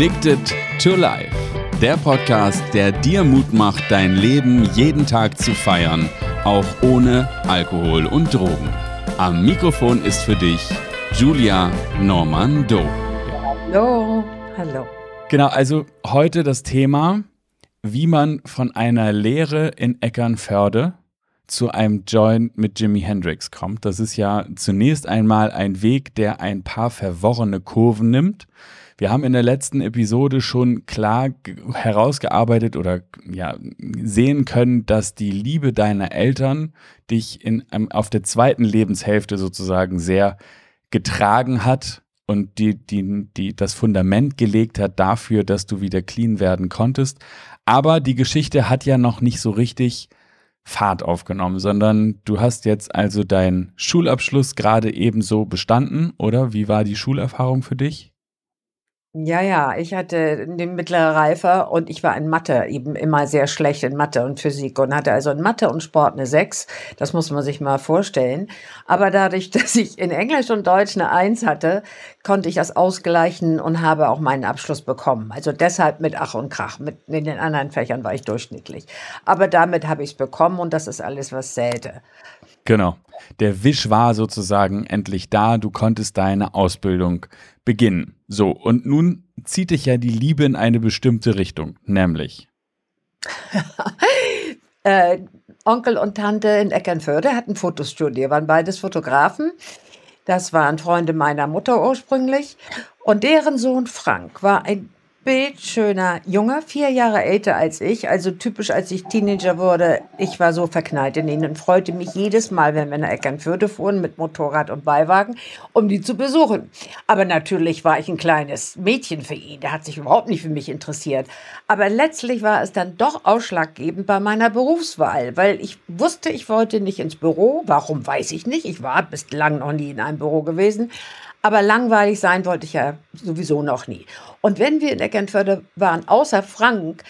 Addicted to Life. Der Podcast, der dir Mut macht, dein Leben jeden Tag zu feiern, auch ohne Alkohol und Drogen. Am Mikrofon ist für dich Julia Normando. Hallo, hallo. Genau, also heute das Thema, wie man von einer Lehre in Eckernförde zu einem Joint mit Jimi Hendrix kommt. Das ist ja zunächst einmal ein Weg, der ein paar verworrene Kurven nimmt. Wir haben in der letzten Episode schon klar herausgearbeitet oder ja sehen können, dass die Liebe deiner Eltern dich in, auf der zweiten Lebenshälfte sozusagen sehr getragen hat und die, die, die das Fundament gelegt hat dafür, dass du wieder clean werden konntest. Aber die Geschichte hat ja noch nicht so richtig Fahrt aufgenommen, sondern du hast jetzt also deinen Schulabschluss gerade ebenso bestanden, oder? Wie war die Schulerfahrung für dich? Ja, ja, ich hatte die mittlere Reife und ich war in Mathe eben immer sehr schlecht in Mathe und Physik und hatte also in Mathe und Sport eine 6. Das muss man sich mal vorstellen. Aber dadurch, dass ich in Englisch und Deutsch eine 1 hatte, konnte ich das ausgleichen und habe auch meinen Abschluss bekommen. Also deshalb mit Ach und Krach. Mit, in den anderen Fächern war ich durchschnittlich. Aber damit habe ich es bekommen und das ist alles, was zählte. Genau. Der Wisch war sozusagen endlich da. Du konntest deine Ausbildung beginnen. So, und nun zieht dich ja die Liebe in eine bestimmte Richtung, nämlich. äh, Onkel und Tante in Eckernförde hatten Fotostudio, waren beides Fotografen. Das waren Freunde meiner Mutter ursprünglich. Und deren Sohn Frank war ein bildschöner Junge, vier Jahre älter als ich, also typisch, als ich Teenager wurde. Ich war so verknallt in ihn und freute mich jedes Mal, wenn wir nach Eckernförde fuhren mit Motorrad und Beiwagen, um die zu besuchen. Aber natürlich war ich ein kleines Mädchen für ihn. Der hat sich überhaupt nicht für mich interessiert. Aber letztlich war es dann doch ausschlaggebend bei meiner Berufswahl, weil ich wusste, ich wollte nicht ins Büro. Warum weiß ich nicht. Ich war bislang noch nie in einem Büro gewesen. Aber langweilig sein wollte ich ja sowieso noch nie. Und wenn wir in Eckernförde waren, außer Frank,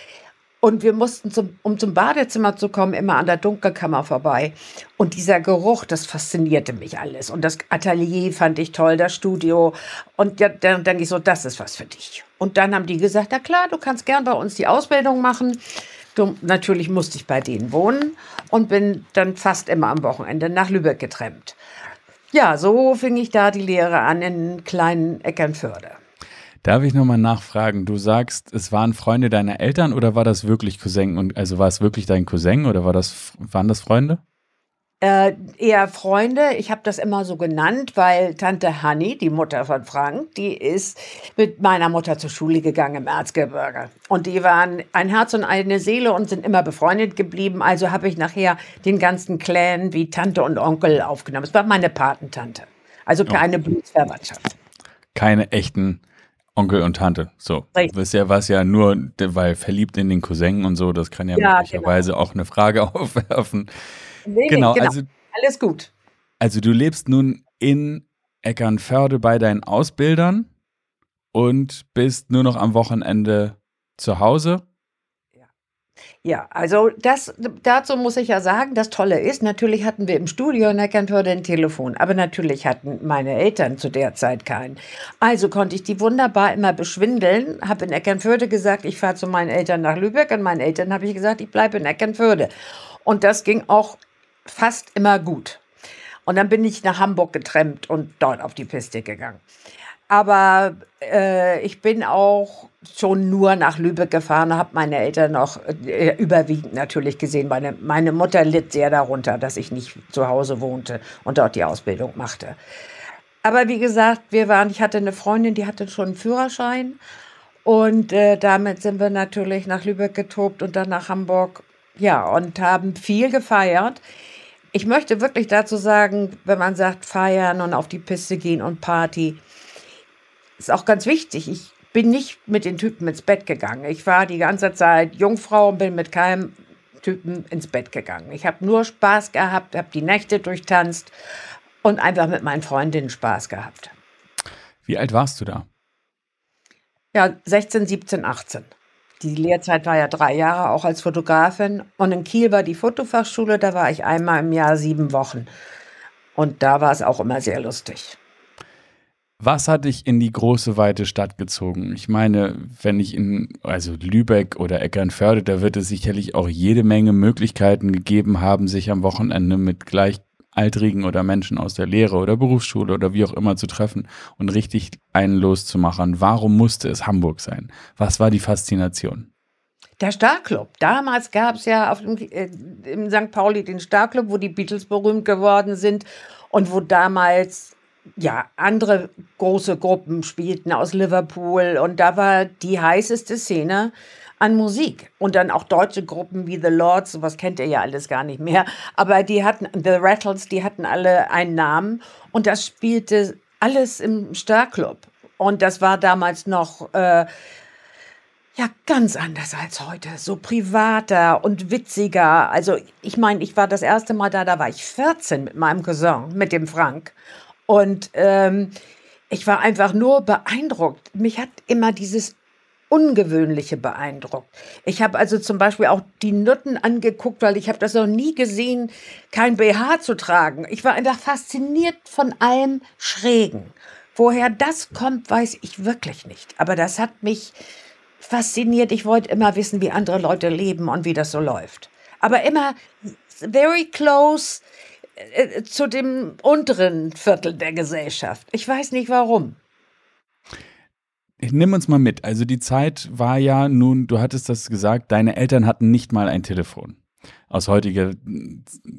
und wir mussten, zum, um zum Badezimmer zu kommen, immer an der Dunkelkammer vorbei. Und dieser Geruch, das faszinierte mich alles. Und das Atelier fand ich toll, das Studio. Und ja, dann denke ich so, das ist was für dich. Und dann haben die gesagt, na klar, du kannst gern bei uns die Ausbildung machen. Du, natürlich musste ich bei denen wohnen und bin dann fast immer am Wochenende nach Lübeck getrennt. Ja, so fing ich da die Lehre an in kleinen Eckernförde. Darf ich nochmal nachfragen? Du sagst, es waren Freunde deiner Eltern oder war das wirklich Cousin? Und also war es wirklich dein Cousin oder war das, waren das Freunde? Äh, eher Freunde. Ich habe das immer so genannt, weil Tante Hanni, die Mutter von Frank, die ist mit meiner Mutter zur Schule gegangen im Erzgebirge. Und die waren ein Herz und eine Seele und sind immer befreundet geblieben. Also habe ich nachher den ganzen Clan wie Tante und Onkel aufgenommen. Es war meine Patentante. Also keine oh. Blutsverwandtschaft. Keine echten Onkel und Tante. So. Das ja was ja nur, weil verliebt in den Cousin und so, das kann ja, ja möglicherweise genau. auch eine Frage aufwerfen. Nee, genau, genau, also alles gut. Also du lebst nun in Eckernförde bei deinen Ausbildern und bist nur noch am Wochenende zu Hause. Ja, also das, dazu muss ich ja sagen, das Tolle ist, natürlich hatten wir im Studio in Eckernförde ein Telefon, aber natürlich hatten meine Eltern zu der Zeit keinen. Also konnte ich die wunderbar immer beschwindeln, habe in Eckernförde gesagt, ich fahre zu meinen Eltern nach Lübeck und meinen Eltern habe ich gesagt, ich bleibe in Eckernförde. Und das ging auch fast immer gut. Und dann bin ich nach Hamburg getrennt und dort auf die Piste gegangen. Aber äh, ich bin auch schon nur nach Lübeck gefahren, habe meine Eltern noch äh, überwiegend natürlich gesehen. Meine, meine Mutter litt sehr darunter, dass ich nicht zu Hause wohnte und dort die Ausbildung machte. Aber wie gesagt, wir waren, ich hatte eine Freundin, die hatte schon einen Führerschein. Und äh, damit sind wir natürlich nach Lübeck getobt und dann nach Hamburg. Ja, und haben viel gefeiert. Ich möchte wirklich dazu sagen, wenn man sagt, feiern und auf die Piste gehen und Party, ist auch ganz wichtig. Ich bin nicht mit den Typen ins Bett gegangen. Ich war die ganze Zeit Jungfrau und bin mit keinem Typen ins Bett gegangen. Ich habe nur Spaß gehabt, habe die Nächte durchtanzt und einfach mit meinen Freundinnen Spaß gehabt. Wie alt warst du da? Ja, 16, 17, 18. Die Lehrzeit war ja drei Jahre, auch als Fotografin. Und in Kiel war die Fotofachschule, da war ich einmal im Jahr sieben Wochen. Und da war es auch immer sehr lustig. Was hat dich in die große, weite Stadt gezogen? Ich meine, wenn ich in, also Lübeck oder Eckernförde, da wird es sicherlich auch jede Menge Möglichkeiten gegeben haben, sich am Wochenende mit Gleichaltrigen oder Menschen aus der Lehre oder Berufsschule oder wie auch immer zu treffen und richtig einen loszumachen. Warum musste es Hamburg sein? Was war die Faszination? Der Starclub. Damals gab es ja auf dem, äh, im St. Pauli den Starclub, wo die Beatles berühmt geworden sind und wo damals ja, andere große Gruppen spielten aus Liverpool und da war die heißeste Szene an Musik. Und dann auch deutsche Gruppen wie The Lords, sowas kennt ihr ja alles gar nicht mehr. Aber die hatten, The Rattles, die hatten alle einen Namen und das spielte alles im Starclub. Und das war damals noch, äh, ja, ganz anders als heute. So privater und witziger. Also, ich meine, ich war das erste Mal da, da war ich 14 mit meinem Cousin, mit dem Frank. Und ähm, ich war einfach nur beeindruckt. Mich hat immer dieses Ungewöhnliche beeindruckt. Ich habe also zum Beispiel auch die Nutten angeguckt, weil ich habe das noch nie gesehen, kein BH zu tragen. Ich war einfach fasziniert von allem Schrägen. Woher das kommt, weiß ich wirklich nicht. Aber das hat mich fasziniert. Ich wollte immer wissen, wie andere Leute leben und wie das so läuft. Aber immer very close äh, zu dem unteren Viertel der Gesellschaft. Ich weiß nicht warum. Nimm uns mal mit. Also die Zeit war ja nun, du hattest das gesagt, deine Eltern hatten nicht mal ein Telefon. Aus heutiger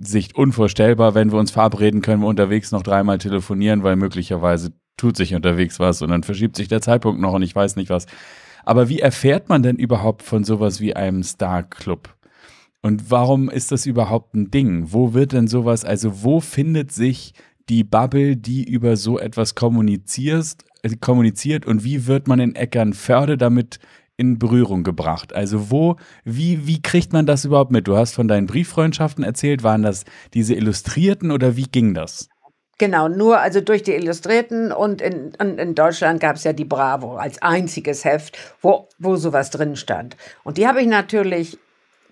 Sicht unvorstellbar, wenn wir uns verabreden, können wir unterwegs noch dreimal telefonieren, weil möglicherweise tut sich unterwegs was und dann verschiebt sich der Zeitpunkt noch und ich weiß nicht was. Aber wie erfährt man denn überhaupt von sowas wie einem Star Club? Und warum ist das überhaupt ein Ding? Wo wird denn sowas, also wo findet sich die Bubble, die über so etwas kommuniziert, äh, kommuniziert und wie wird man in Eckernförde damit in Berührung gebracht? Also wo, wie, wie kriegt man das überhaupt mit? Du hast von deinen Brieffreundschaften erzählt, waren das diese Illustrierten oder wie ging das? Genau, nur also durch die Illustrierten und in, in, in Deutschland gab es ja die Bravo als einziges Heft, wo, wo sowas drin stand. Und die habe ich natürlich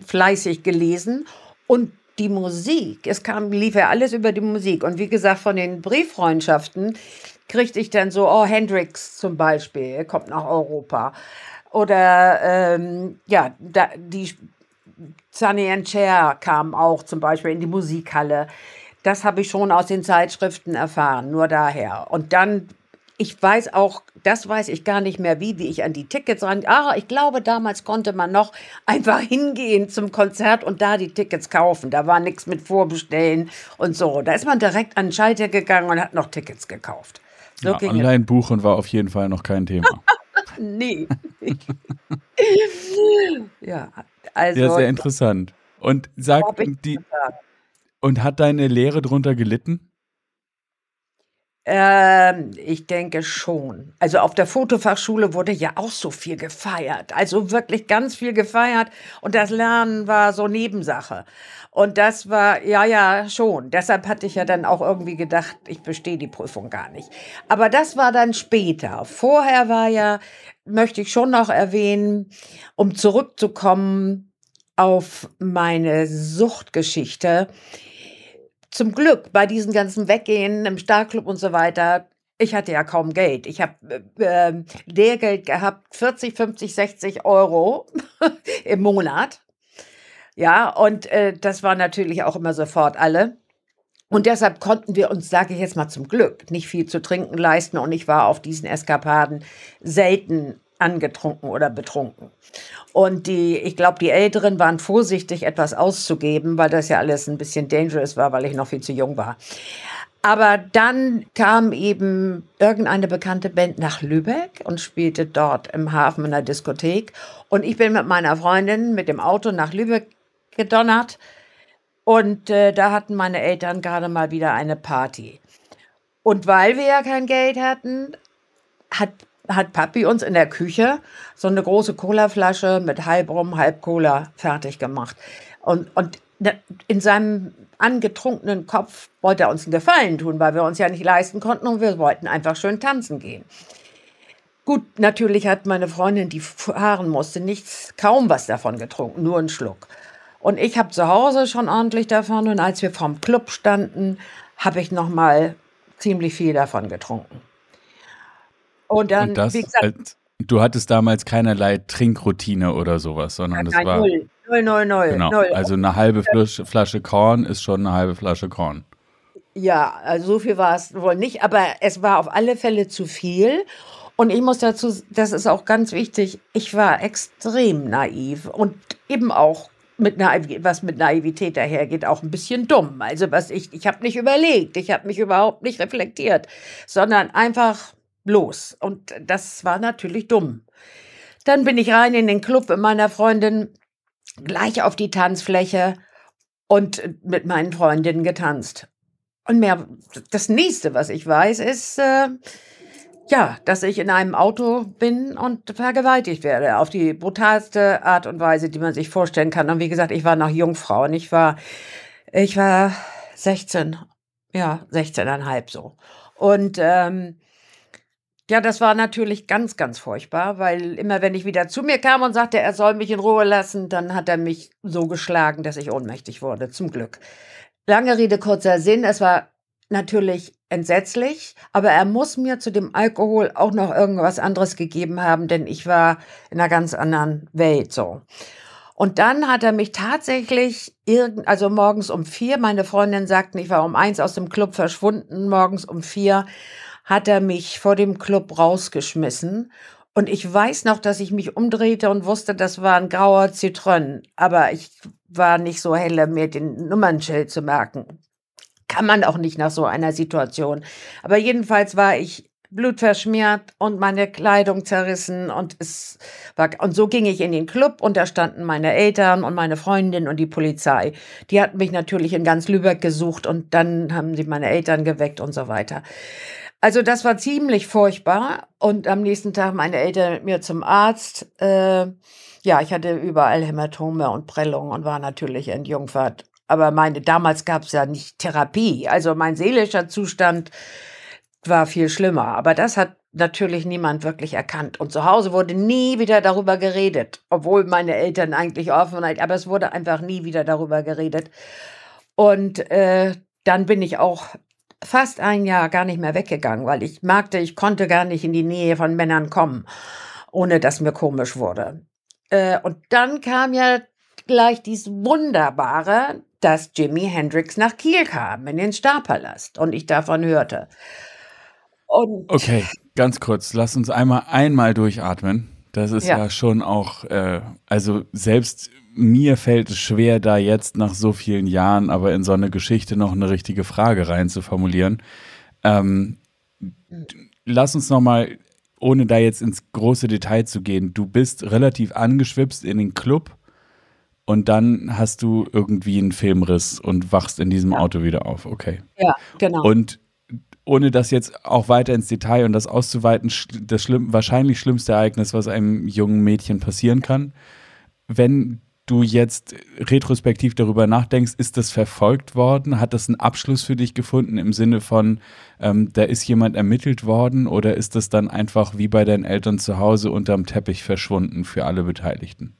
fleißig gelesen und die Musik, es kam, lief ja alles über die Musik. Und wie gesagt, von den Brieffreundschaften kriegte ich dann so, oh, Hendrix zum Beispiel, er kommt nach Europa. Oder, ähm, ja, da, die Sunny and Cher kam auch zum Beispiel in die Musikhalle. Das habe ich schon aus den Zeitschriften erfahren, nur daher. Und dann ich weiß auch, das weiß ich gar nicht mehr, wie, wie ich an die Tickets ran. Ah, ich glaube, damals konnte man noch einfach hingehen zum Konzert und da die Tickets kaufen. Da war nichts mit Vorbestellen und so. Da ist man direkt an den Schalter gegangen und hat noch Tickets gekauft. So ja, online buchen war auf jeden Fall noch kein Thema. nee. ja, also. Ja, sehr interessant. Und sag, die, und hat deine Lehre drunter gelitten? Ähm, ich denke schon. Also auf der Fotofachschule wurde ja auch so viel gefeiert. Also wirklich ganz viel gefeiert. Und das Lernen war so Nebensache. Und das war, ja, ja, schon. Deshalb hatte ich ja dann auch irgendwie gedacht, ich bestehe die Prüfung gar nicht. Aber das war dann später. Vorher war ja, möchte ich schon noch erwähnen, um zurückzukommen auf meine Suchtgeschichte zum Glück bei diesen ganzen Weggehen im Starclub und so weiter, ich hatte ja kaum Geld. Ich habe äh, ähm, Lehrgeld gehabt, 40, 50, 60 Euro im Monat. Ja, und äh, das war natürlich auch immer sofort alle. Und deshalb konnten wir uns, sage ich jetzt mal zum Glück, nicht viel zu trinken leisten. Und ich war auf diesen Eskapaden selten angetrunken oder betrunken. Und die, ich glaube, die Älteren waren vorsichtig, etwas auszugeben, weil das ja alles ein bisschen dangerous war, weil ich noch viel zu jung war. Aber dann kam eben irgendeine bekannte Band nach Lübeck und spielte dort im Hafen in der Diskothek. Und ich bin mit meiner Freundin mit dem Auto nach Lübeck gedonnert. Und äh, da hatten meine Eltern gerade mal wieder eine Party. Und weil wir ja kein Geld hatten, hat hat Papi uns in der Küche so eine große Colaflasche mit halb Rum, halb Cola fertig gemacht. Und, und in seinem angetrunkenen Kopf wollte er uns einen Gefallen tun, weil wir uns ja nicht leisten konnten und wir wollten einfach schön tanzen gehen. Gut, natürlich hat meine Freundin, die fahren musste, nichts, kaum was davon getrunken, nur einen Schluck. Und ich habe zu Hause schon ordentlich davon und als wir vorm Club standen, habe ich noch mal ziemlich viel davon getrunken. Und dann, und das, wie gesagt, als, du hattest damals keinerlei Trinkroutine oder sowas, sondern das war. Null, null, null, null. Genau. Null. Also eine halbe Flasche, Flasche Korn ist schon eine halbe Flasche Korn. Ja, also so viel war es wohl nicht, aber es war auf alle Fälle zu viel. Und ich muss dazu, das ist auch ganz wichtig, ich war extrem naiv und eben auch mit Naiv was mit Naivität dahergeht, auch ein bisschen dumm. Also was ich, ich habe nicht überlegt, ich habe mich überhaupt nicht reflektiert, sondern einfach los. Und das war natürlich dumm. Dann bin ich rein in den Club mit meiner Freundin, gleich auf die Tanzfläche und mit meinen Freundinnen getanzt. Und mehr, das nächste, was ich weiß, ist, äh, ja, dass ich in einem Auto bin und vergewaltigt werde. Auf die brutalste Art und Weise, die man sich vorstellen kann. Und wie gesagt, ich war noch Jungfrau und ich war, ich war 16, ja, 16,5 so. Und ähm, ja, das war natürlich ganz, ganz furchtbar, weil immer wenn ich wieder zu mir kam und sagte, er soll mich in Ruhe lassen, dann hat er mich so geschlagen, dass ich ohnmächtig wurde, zum Glück. Lange Rede, kurzer Sinn, es war natürlich entsetzlich, aber er muss mir zu dem Alkohol auch noch irgendwas anderes gegeben haben, denn ich war in einer ganz anderen Welt so. Und dann hat er mich tatsächlich irgend, also morgens um vier, meine Freundin sagten, ich war um eins aus dem Club verschwunden, morgens um vier hat er mich vor dem Club rausgeschmissen. Und ich weiß noch, dass ich mich umdrehte und wusste, das war ein grauer Zitrön. Aber ich war nicht so helle, mir den Nummernschild zu merken. Kann man auch nicht nach so einer Situation. Aber jedenfalls war ich blutverschmiert und meine Kleidung zerrissen und es war, und so ging ich in den Club und da standen meine Eltern und meine Freundin und die Polizei. Die hatten mich natürlich in ganz Lübeck gesucht und dann haben sie meine Eltern geweckt und so weiter. Also das war ziemlich furchtbar. Und am nächsten Tag meine Eltern mit mir zum Arzt. Äh, ja, ich hatte überall Hämatome und Prellungen und war natürlich entjungfert. Aber meine, damals gab es ja nicht Therapie. Also mein seelischer Zustand war viel schlimmer. Aber das hat natürlich niemand wirklich erkannt. Und zu Hause wurde nie wieder darüber geredet. Obwohl meine Eltern eigentlich offen waren. Aber es wurde einfach nie wieder darüber geredet. Und äh, dann bin ich auch fast ein Jahr gar nicht mehr weggegangen, weil ich merkte, ich konnte gar nicht in die Nähe von Männern kommen, ohne dass mir komisch wurde. Äh, und dann kam ja gleich dies Wunderbare, dass Jimi Hendrix nach Kiel kam, in den Starpalast, und ich davon hörte. Und okay, ganz kurz, lass uns einmal einmal durchatmen. Das ist ja, ja schon auch, äh, also selbst mir fällt es schwer, da jetzt nach so vielen Jahren aber in so eine Geschichte noch eine richtige Frage rein zu formulieren. Ähm, lass uns noch mal, ohne da jetzt ins große Detail zu gehen, du bist relativ angeschwipst in den Club und dann hast du irgendwie einen Filmriss und wachst in diesem ja. Auto wieder auf. Okay. Ja, genau. Und ohne das jetzt auch weiter ins Detail und das auszuweiten, das schlimm, wahrscheinlich schlimmste Ereignis, was einem jungen Mädchen passieren kann. Wenn du jetzt retrospektiv darüber nachdenkst, ist das verfolgt worden? Hat das einen Abschluss für dich gefunden im Sinne von, ähm, da ist jemand ermittelt worden oder ist das dann einfach wie bei deinen Eltern zu Hause unterm Teppich verschwunden für alle Beteiligten?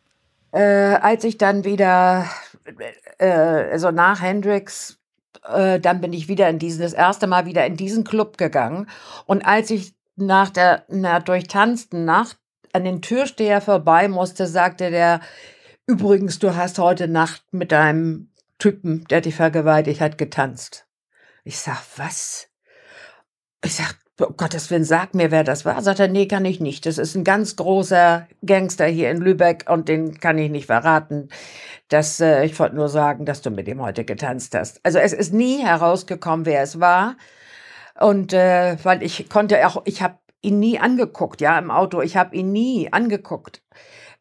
Äh, als ich dann wieder, äh, also nach Hendrix, äh, dann bin ich wieder in diesen, das erste Mal wieder in diesen Club gegangen. Und als ich nach der einer durchtanzten Nacht an den Türsteher vorbei musste, sagte der, Übrigens, du hast heute Nacht mit deinem Typen, der dich vergewaltigt hat, getanzt. Ich sag, was? Ich sag, um Gottes Willen, sag mir, wer das war. Sagt er, nee, kann ich nicht. Das ist ein ganz großer Gangster hier in Lübeck und den kann ich nicht verraten. Das, äh, ich wollte nur sagen, dass du mit ihm heute getanzt hast. Also es ist nie herausgekommen, wer es war. Und äh, weil ich konnte auch, ich habe ihn nie angeguckt, ja, im Auto. Ich habe ihn nie angeguckt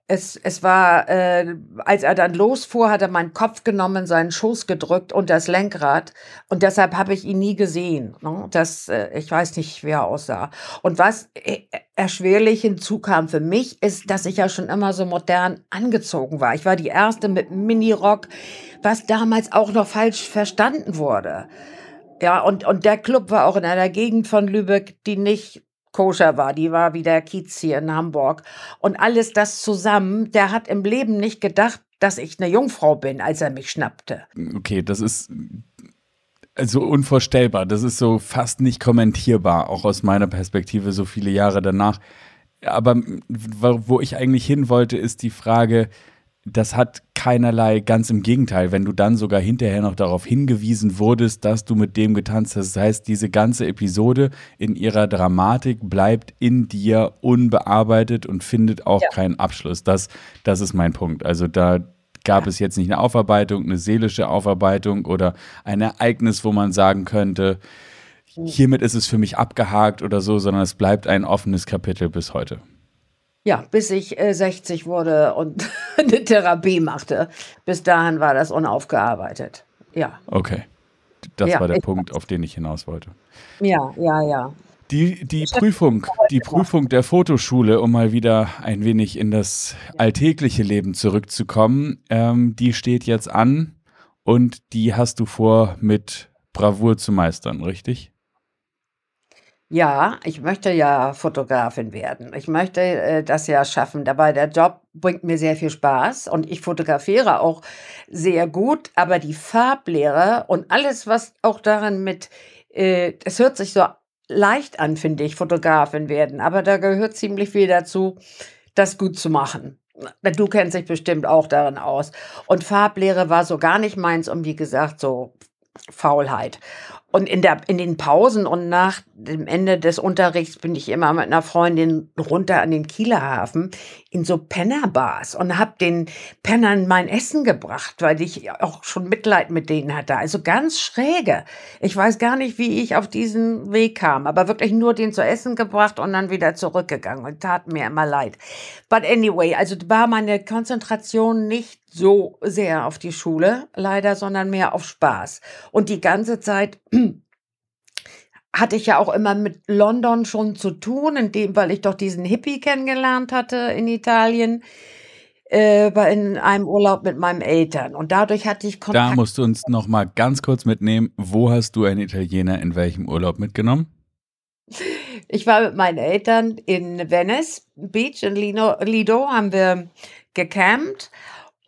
es, es war, äh, als er dann losfuhr, hat er meinen Kopf genommen, seinen Schoß gedrückt und das Lenkrad. Und deshalb habe ich ihn nie gesehen. Ne? Das, äh, ich weiß nicht, wie er aussah. Und was äh, erschwerlich hinzukam für mich, ist, dass ich ja schon immer so modern angezogen war. Ich war die erste mit Minirock, was damals auch noch falsch verstanden wurde. Ja, und, und der Club war auch in einer Gegend von Lübeck, die nicht koscher war. Die war wie der Kiez hier in Hamburg. Und alles das zusammen, der hat im Leben nicht gedacht, dass ich eine Jungfrau bin, als er mich schnappte. Okay, das ist also unvorstellbar. Das ist so fast nicht kommentierbar, auch aus meiner Perspektive so viele Jahre danach. Aber wo ich eigentlich hin wollte, ist die Frage, das hat keinerlei, ganz im Gegenteil, wenn du dann sogar hinterher noch darauf hingewiesen wurdest, dass du mit dem getanzt hast. Das heißt, diese ganze Episode in ihrer Dramatik bleibt in dir unbearbeitet und findet auch ja. keinen Abschluss. Das, das ist mein Punkt. Also da gab ja. es jetzt nicht eine Aufarbeitung, eine seelische Aufarbeitung oder ein Ereignis, wo man sagen könnte, hm. hiermit ist es für mich abgehakt oder so, sondern es bleibt ein offenes Kapitel bis heute. Ja, bis ich äh, 60 wurde und eine Therapie machte. Bis dahin war das unaufgearbeitet. Ja. Okay. Das ja, war der Punkt, auf den ich hinaus wollte. Ja, ja, ja. Die, die Prüfung, die Prüfung der Fotoschule, um mal wieder ein wenig in das alltägliche Leben zurückzukommen, ähm, die steht jetzt an und die hast du vor, mit Bravour zu meistern, richtig? Ja, ich möchte ja Fotografin werden. Ich möchte äh, das ja schaffen. Dabei der Job bringt mir sehr viel Spaß und ich fotografiere auch sehr gut, aber die Farblehre und alles, was auch daran mit, äh, es hört sich so leicht an, finde ich, Fotografin werden, aber da gehört ziemlich viel dazu, das gut zu machen. Du kennst dich bestimmt auch darin aus. Und Farblehre war so gar nicht meins und wie gesagt, so Faulheit. Und in, der, in den Pausen und nach dem Ende des Unterrichts bin ich immer mit einer Freundin runter an den Kieler Hafen in so Pennerbars und habe den Pennern mein Essen gebracht, weil ich auch schon Mitleid mit denen hatte. Also ganz schräge. Ich weiß gar nicht, wie ich auf diesen Weg kam, aber wirklich nur den zu essen gebracht und dann wieder zurückgegangen und tat mir immer leid. But anyway, also war meine Konzentration nicht so sehr auf die Schule, leider, sondern mehr auf Spaß. Und die ganze Zeit hatte ich ja auch immer mit London schon zu tun, in dem, weil ich doch diesen Hippie kennengelernt hatte in Italien, äh, in einem Urlaub mit meinen Eltern. Und dadurch hatte ich Kontakt. Da musst du uns noch mal ganz kurz mitnehmen. Wo hast du einen Italiener in welchem Urlaub mitgenommen? Ich war mit meinen Eltern in Venice Beach in Lido, Lido haben wir gecampt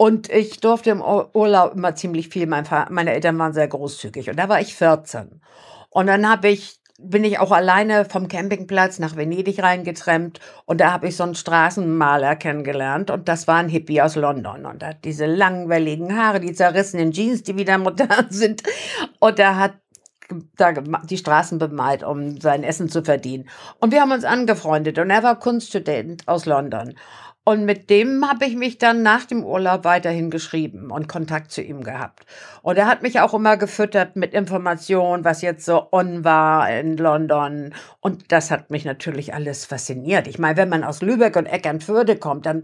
und ich durfte im Urlaub immer ziemlich viel. Mein meine Eltern waren sehr großzügig. Und da war ich 14. Und dann habe ich bin ich auch alleine vom Campingplatz nach Venedig reingetrennt und da habe ich so einen Straßenmaler kennengelernt und das war ein Hippie aus London und hat diese langwelligen Haare, die zerrissenen Jeans, die wieder modern sind und er hat da die Straßen bemalt, um sein Essen zu verdienen. Und wir haben uns angefreundet und er war Kunststudent aus London. Und mit dem habe ich mich dann nach dem Urlaub weiterhin geschrieben und Kontakt zu ihm gehabt. Und er hat mich auch immer gefüttert mit Informationen, was jetzt so on war in London. Und das hat mich natürlich alles fasziniert. Ich meine, wenn man aus Lübeck und Eckernförde kommt, dann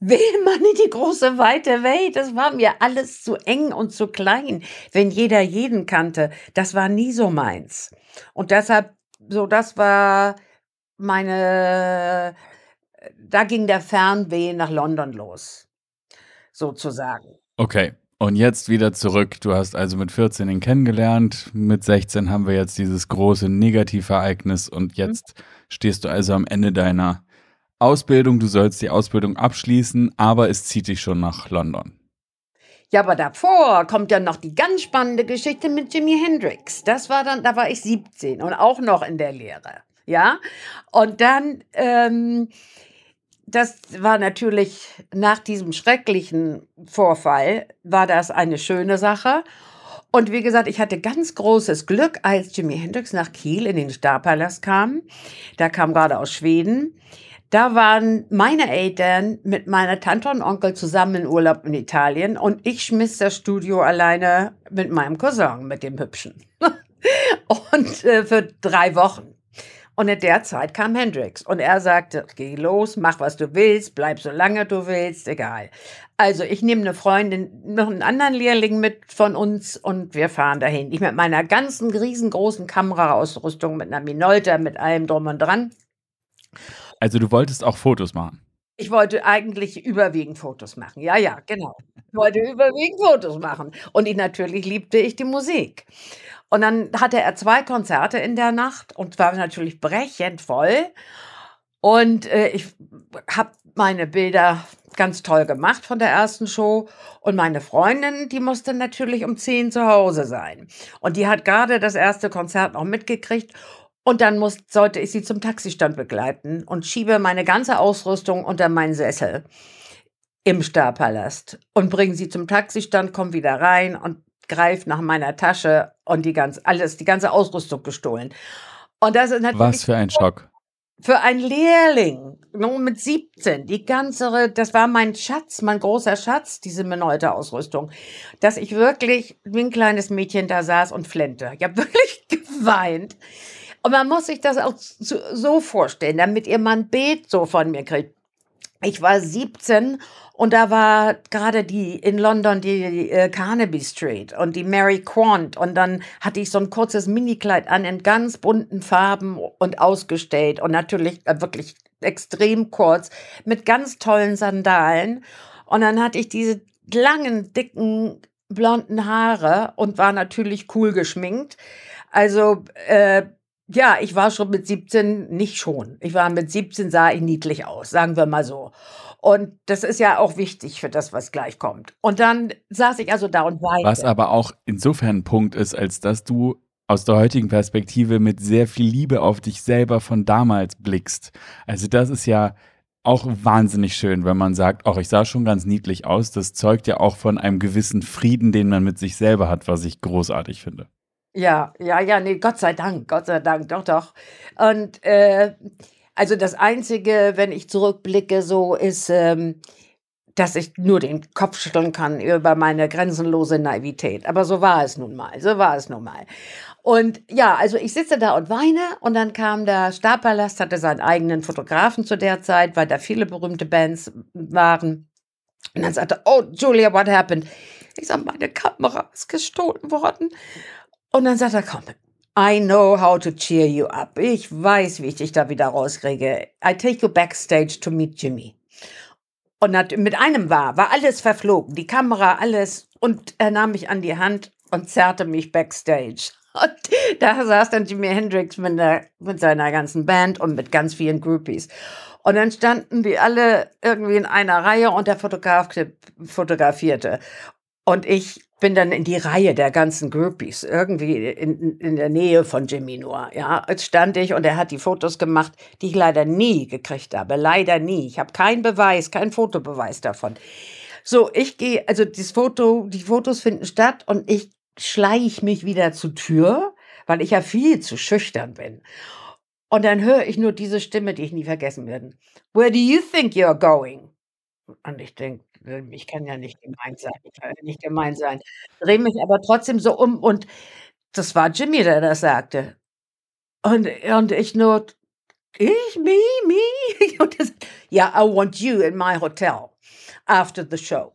will man in die große weite Welt. Das war mir alles zu eng und zu klein, wenn jeder jeden kannte. Das war nie so meins. Und deshalb, so, das war meine da ging der Fernweh nach London los, sozusagen. Okay. Und jetzt wieder zurück. Du hast also mit 14 ihn kennengelernt. Mit 16 haben wir jetzt dieses große Negativereignis und mhm. jetzt mhm. stehst du also am Ende deiner Ausbildung. Du sollst die Ausbildung abschließen, aber es zieht dich schon nach London. Ja, aber davor kommt ja noch die ganz spannende Geschichte mit Jimi Hendrix. Das war dann, da war ich 17 und auch noch in der Lehre. Ja, und dann ähm, das war natürlich nach diesem schrecklichen Vorfall, war das eine schöne Sache. Und wie gesagt, ich hatte ganz großes Glück, als Jimi Hendrix nach Kiel in den Starpalast kam. Da kam gerade aus Schweden. Da waren meine Eltern mit meiner Tante und Onkel zusammen in Urlaub in Italien und ich schmiss das Studio alleine mit meinem Cousin, mit dem Hübschen. und äh, für drei Wochen. Und in der Zeit kam Hendrix und er sagte, geh los, mach was du willst, bleib so lange du willst, egal. Also ich nehme eine Freundin, noch einen anderen Lehrling mit von uns und wir fahren dahin. Ich mit meiner ganzen riesengroßen Kameraausrüstung, mit einer Minolta, mit allem drum und dran. Also du wolltest auch Fotos machen? Ich wollte eigentlich überwiegend Fotos machen. Ja, ja, genau. Ich wollte überwiegend Fotos machen. Und ich, natürlich liebte ich die Musik. Und dann hatte er zwei Konzerte in der Nacht und war natürlich brechend voll. Und äh, ich habe meine Bilder ganz toll gemacht von der ersten Show. Und meine Freundin, die musste natürlich um 10 zu Hause sein. Und die hat gerade das erste Konzert noch mitgekriegt. Und dann muss, sollte ich sie zum Taxistand begleiten und schiebe meine ganze Ausrüstung unter meinen Sessel im Starpalast und bringe sie zum Taxistand, komme wieder rein und greife nach meiner Tasche und die ganz, alles, die ganze Ausrüstung gestohlen. Und das ist natürlich. Was für ein Schock. Für einen Lehrling, nur mit 17, die ganze, das war mein Schatz, mein großer Schatz, diese Meneute-Ausrüstung, dass ich wirklich wie ein kleines Mädchen da saß und flente. Ich habe wirklich geweint. Und man muss sich das auch so vorstellen, damit ihr mal ein Bild so von mir kriegt. Ich war 17 und da war gerade die in London die äh, Carnaby Street und die Mary Quant und dann hatte ich so ein kurzes Minikleid an in ganz bunten Farben und ausgestellt und natürlich äh, wirklich extrem kurz mit ganz tollen Sandalen und dann hatte ich diese langen dicken blonden Haare und war natürlich cool geschminkt. Also äh, ja, ich war schon mit 17, nicht schon. Ich war mit 17, sah ich niedlich aus, sagen wir mal so. Und das ist ja auch wichtig für das, was gleich kommt. Und dann saß ich also da und weinte. Was aber auch insofern ein Punkt ist, als dass du aus der heutigen Perspektive mit sehr viel Liebe auf dich selber von damals blickst. Also das ist ja auch wahnsinnig schön, wenn man sagt, auch ich sah schon ganz niedlich aus. Das zeugt ja auch von einem gewissen Frieden, den man mit sich selber hat, was ich großartig finde. Ja, ja, ja, nee, Gott sei Dank, Gott sei Dank, doch, doch. Und äh, also das Einzige, wenn ich zurückblicke, so ist, ähm, dass ich nur den Kopf schütteln kann über meine grenzenlose Naivität. Aber so war es nun mal, so war es nun mal. Und ja, also ich sitze da und weine und dann kam der Starpalast, hatte seinen eigenen Fotografen zu der Zeit, weil da viele berühmte Bands waren. Und dann sagte, oh, Julia, what happened? Ich sag, meine Kamera ist gestohlen worden. Und dann sagt er, komm, I know how to cheer you up. Ich weiß, wie ich dich da wieder rauskriege. I take you backstage to meet Jimmy. Und mit einem war, war alles verflogen, die Kamera, alles. Und er nahm mich an die Hand und zerrte mich backstage. Und da saß dann Jimi Hendrix mit, der, mit seiner ganzen Band und mit ganz vielen Groupies. Und dann standen die alle irgendwie in einer Reihe und der Fotograf fotografierte. Und ich bin dann in die Reihe der ganzen Groupies, irgendwie in, in der Nähe von Jimmy nur. Ja, jetzt stand ich und er hat die Fotos gemacht, die ich leider nie gekriegt habe. Leider nie. Ich habe keinen Beweis, keinen Fotobeweis davon. So, ich gehe, also das Foto, die Fotos finden statt und ich schleiche mich wieder zur Tür, weil ich ja viel zu schüchtern bin. Und dann höre ich nur diese Stimme, die ich nie vergessen werde. Where do you think you're going? Und ich denke, ich kann ja nicht gemein sein. Ich kann ja nicht gemein sein. Drehe mich aber trotzdem so um und das war Jimmy, der das sagte. Und, und ich nur, ich, me, me. Und das, ja, I want you in my hotel after the show.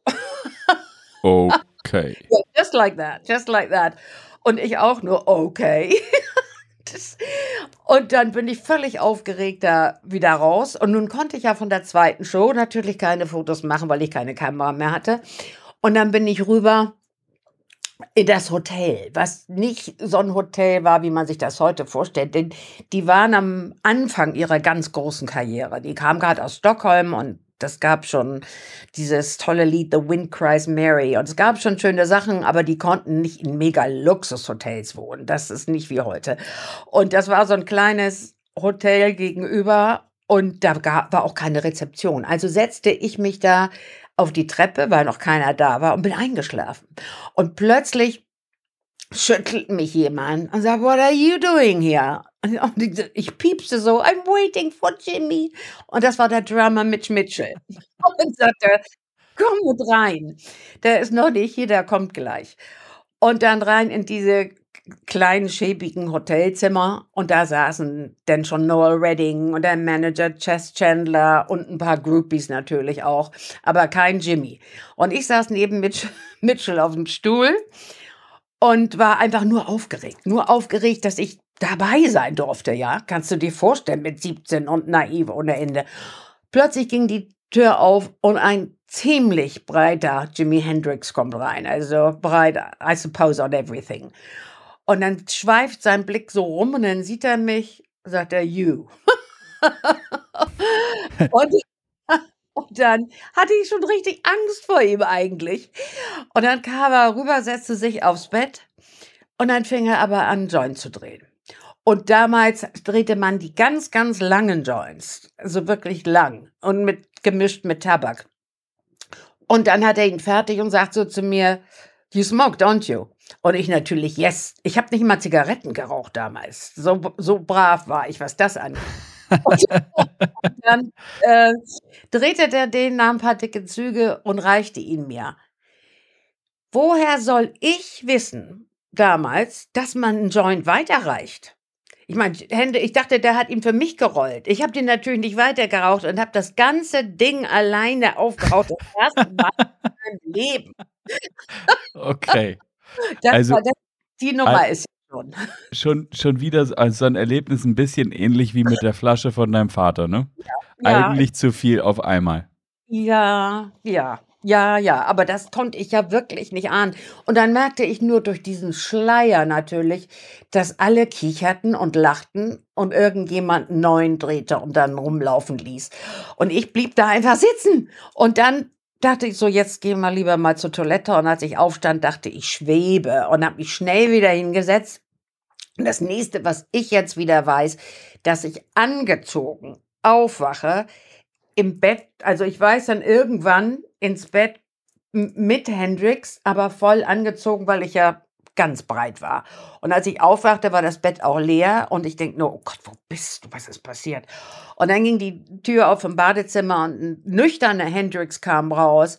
Okay. Yeah, just like that, just like that. Und ich auch nur, okay. Das, und dann bin ich völlig aufgeregt da wieder raus. Und nun konnte ich ja von der zweiten Show natürlich keine Fotos machen, weil ich keine Kamera mehr hatte. Und dann bin ich rüber in das Hotel, was nicht so ein Hotel war, wie man sich das heute vorstellt. Denn die waren am Anfang ihrer ganz großen Karriere. Die kamen gerade aus Stockholm und das gab schon dieses tolle Lied The Wind Cries Mary und es gab schon schöne Sachen, aber die konnten nicht in mega Luxushotels wohnen. Das ist nicht wie heute. Und das war so ein kleines Hotel gegenüber und da war auch keine Rezeption. Also setzte ich mich da auf die Treppe, weil noch keiner da war und bin eingeschlafen. Und plötzlich schüttelt mich jemand und sagt, what are you doing here? Und ich piepste so, I'm waiting for Jimmy. Und das war der Drummer Mitch Mitchell. Und sagte, komm mit rein. Der ist noch nicht hier, der kommt gleich. Und dann rein in diese kleinen, schäbigen Hotelzimmer. Und da saßen dann schon Noel Redding und der Manager Chess Chandler und ein paar Groupies natürlich auch. Aber kein Jimmy. Und ich saß neben Mitch Mitchell auf dem Stuhl und war einfach nur aufgeregt. Nur aufgeregt, dass ich dabei sein durfte, ja. Kannst du dir vorstellen, mit 17 und naiv ohne Ende. Plötzlich ging die Tür auf und ein ziemlich breiter Jimi Hendrix kommt rein. Also breit, I suppose, on everything. Und dann schweift sein Blick so rum und dann sieht er mich, sagt er, you. und, und dann hatte ich schon richtig Angst vor ihm eigentlich. Und dann kam er rüber, setzte sich aufs Bett und dann fing er aber an, Joint zu drehen. Und damals drehte man die ganz, ganz langen Joints, also wirklich lang und mit gemischt mit Tabak. Und dann hat er ihn fertig und sagt so zu mir, You smoke, don't you? Und ich natürlich, yes. Ich habe nicht mal Zigaretten geraucht damals. So, so brav war ich, was das angeht. Und, dann äh, drehte der den, nahm ein paar dicke Züge und reichte ihn mir. Woher soll ich wissen, damals, dass man einen Joint weiterreicht? Ich meine, Hände, ich dachte, der hat ihn für mich gerollt. Ich habe den natürlich nicht weitergeraucht und habe das ganze Ding alleine aufgeraucht. Das erste Mal in meinem Leben. Okay. Das Also- war, das, die Nummer Al- ist schon. Schon, schon wieder so also so ein Erlebnis ein bisschen ähnlich wie mit der Flasche von deinem Vater, ne? Ja, Eigentlich zu viel auf einmal. Ja, ja, ja, ja, aber das konnte ich ja wirklich nicht ahnen. Und dann merkte ich nur durch diesen Schleier natürlich, dass alle kicherten und lachten und irgendjemand einen neuen drehte und dann rumlaufen ließ. Und ich blieb da einfach sitzen. Und dann dachte ich so, jetzt gehen wir lieber mal zur Toilette. Und als ich aufstand, dachte ich, schwebe und habe mich schnell wieder hingesetzt. Und das nächste, was ich jetzt wieder weiß, dass ich angezogen aufwache, im Bett, also ich weiß dann irgendwann ins Bett mit Hendrix, aber voll angezogen, weil ich ja ganz breit war. Und als ich aufwachte, war das Bett auch leer und ich denke nur, oh Gott, wo bist du? Was ist passiert? Und dann ging die Tür auf im Badezimmer und ein nüchterner Hendrix kam raus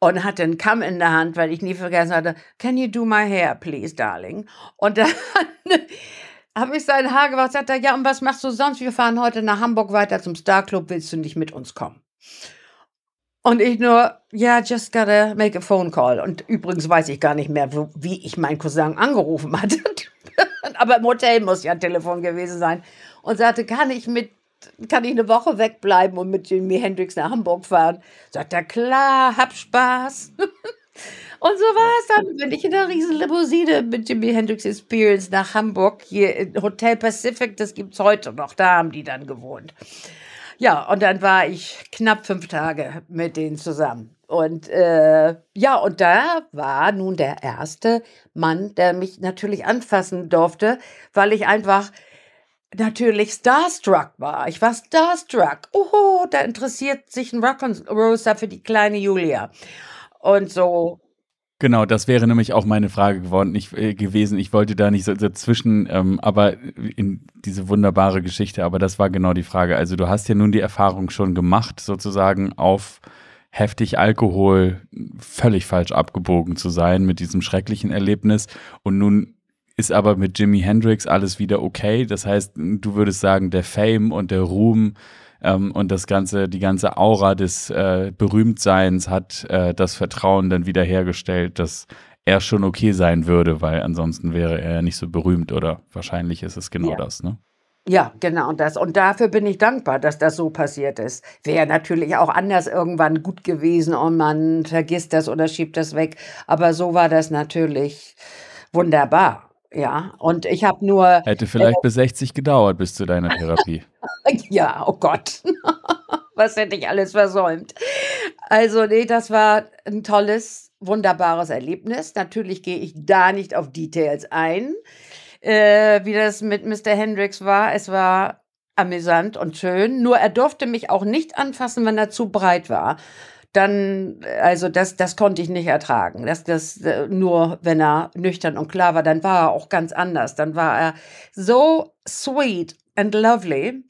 und hatte einen Kamm in der Hand, weil ich nie vergessen hatte, can you do my hair, please, darling? Und dann habe ich sein Haar gemacht, sagt er, ja, und was machst du sonst? Wir fahren heute nach Hamburg weiter zum Star Club, willst du nicht mit uns kommen? Und ich nur, ja, yeah, just gotta make a phone call. Und übrigens weiß ich gar nicht mehr, wo, wie ich meinen Cousin angerufen hatte. Aber im Hotel muss ja ein Telefon gewesen sein. Und sagte, kann ich mit, kann ich eine Woche wegbleiben und mit Jimi Hendrix nach Hamburg fahren? Sagt er, klar, hab Spaß. Und so war es dann, bin ich in der riesen Limousine mit Jimi Hendrix Experience nach Hamburg, hier in Hotel Pacific, das gibt's heute noch, da haben die dann gewohnt. Ja, und dann war ich knapp fünf Tage mit denen zusammen. Und äh, ja, und da war nun der erste Mann, der mich natürlich anfassen durfte, weil ich einfach natürlich starstruck war. Ich war starstruck. Oh, da interessiert sich ein Rock'n'Roaster für die kleine Julia. Und so Genau, das wäre nämlich auch meine Frage geworden, ich, äh, gewesen. Ich wollte da nicht so dazwischen, ähm, aber in diese wunderbare Geschichte, aber das war genau die Frage. Also du hast ja nun die Erfahrung schon gemacht, sozusagen auf heftig Alkohol völlig falsch abgebogen zu sein mit diesem schrecklichen Erlebnis. Und nun ist aber mit Jimi Hendrix alles wieder okay. Das heißt, du würdest sagen, der Fame und der Ruhm ähm, und das ganze, die ganze Aura des äh, Berühmtseins hat äh, das Vertrauen dann wiederhergestellt, dass er schon okay sein würde, weil ansonsten wäre er ja nicht so berühmt oder wahrscheinlich ist es genau Ja. das, ne? Ja, genau das. Und dafür bin ich dankbar, dass das so passiert ist. Wäre natürlich auch anders irgendwann gut gewesen und man vergisst das oder schiebt das weg. Aber so war das natürlich wunderbar. Ja, und ich habe nur, Hätte vielleicht bis 60 gedauert bis zu deiner Therapie. ja, oh Gott, was hätte ich alles versäumt. Also, nee, das war ein tolles, wunderbares Erlebnis. Natürlich gehe ich da nicht auf Details ein, äh, wie das mit Mr. Hendrix war. Es war amüsant und schön. Nur er durfte mich auch nicht anfassen, wenn er zu breit war. Dann, also das, das konnte ich nicht ertragen. Das, das, äh, nur wenn er nüchtern und klar war, dann war er auch ganz anders. Dann war er so sweet and lovely.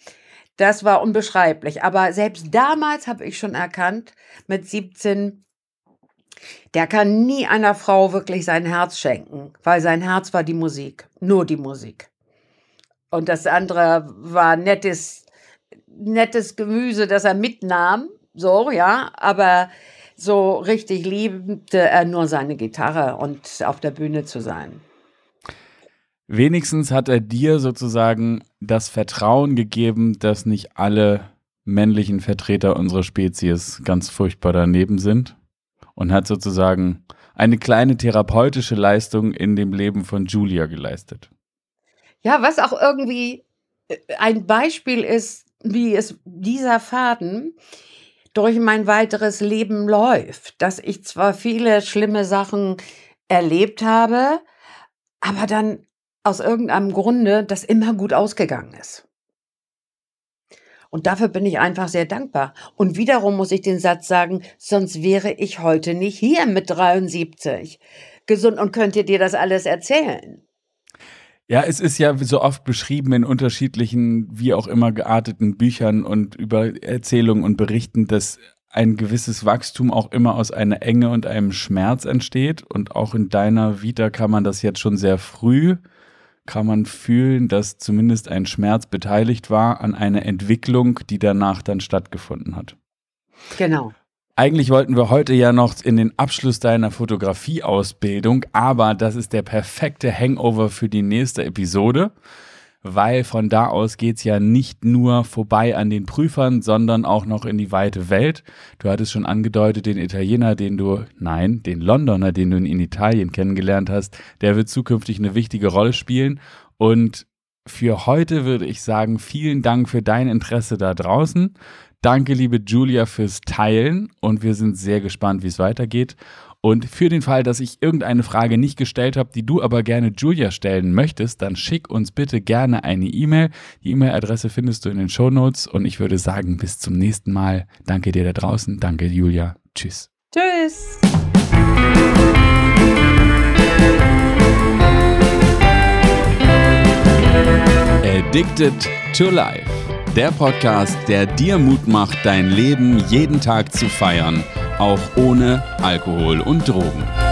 Das war unbeschreiblich. Aber selbst damals habe ich schon erkannt, mit 17, der kann nie einer Frau wirklich sein Herz schenken, weil sein Herz war die Musik, nur die Musik. Und das andere war nettes, nettes Gemüse, das er mitnahm, so, ja, aber so richtig liebte er nur seine Gitarre und auf der Bühne zu sein. Wenigstens hat er dir sozusagen das Vertrauen gegeben, dass nicht alle männlichen Vertreter unserer Spezies ganz furchtbar daneben sind und hat sozusagen eine kleine therapeutische Leistung in dem Leben von Julia geleistet. Ja, was auch irgendwie äh, ein Beispiel ist, wie es dieser Faden durch mein weiteres Leben läuft, dass ich zwar viele schlimme Sachen erlebt habe, aber dann aus irgendeinem Grunde das immer gut ausgegangen ist. Und dafür bin ich einfach sehr dankbar. Und wiederum muss ich den Satz sagen, sonst wäre ich heute nicht hier mit 73 gesund und könnte dir das alles erzählen. Ja, es ist ja so oft beschrieben in unterschiedlichen, wie auch immer gearteten Büchern und über Erzählungen und Berichten, dass ein gewisses Wachstum auch immer aus einer Enge und einem Schmerz entsteht. Und auch in deiner Vita kann man das jetzt schon sehr früh, kann man fühlen, dass zumindest ein Schmerz beteiligt war an einer Entwicklung, die danach dann stattgefunden hat. Genau. Eigentlich wollten wir heute ja noch in den Abschluss deiner Fotografieausbildung, aber das ist der perfekte Hangover für die nächste Episode, weil von da aus geht's ja nicht nur vorbei an den Prüfern, sondern auch noch in die weite Welt. Du hattest schon angedeutet, den Italiener, den du, nein, den Londoner, den du in Italien kennengelernt hast, der wird zukünftig eine wichtige Rolle spielen und für heute würde ich sagen, vielen Dank für dein Interesse da draußen. Danke, liebe Julia, fürs Teilen und wir sind sehr gespannt, wie es weitergeht. Und für den Fall, dass ich irgendeine Frage nicht gestellt habe, die du aber gerne Julia stellen möchtest, dann schick uns bitte gerne eine E-Mail. Die E-Mail-Adresse findest du in den Show Notes und ich würde sagen, bis zum nächsten Mal. Danke dir da draußen. Danke, Julia. Tschüss. Tschüss. Addicted to Life. Der Podcast, der dir Mut macht, dein Leben jeden Tag zu feiern, auch ohne Alkohol und Drogen.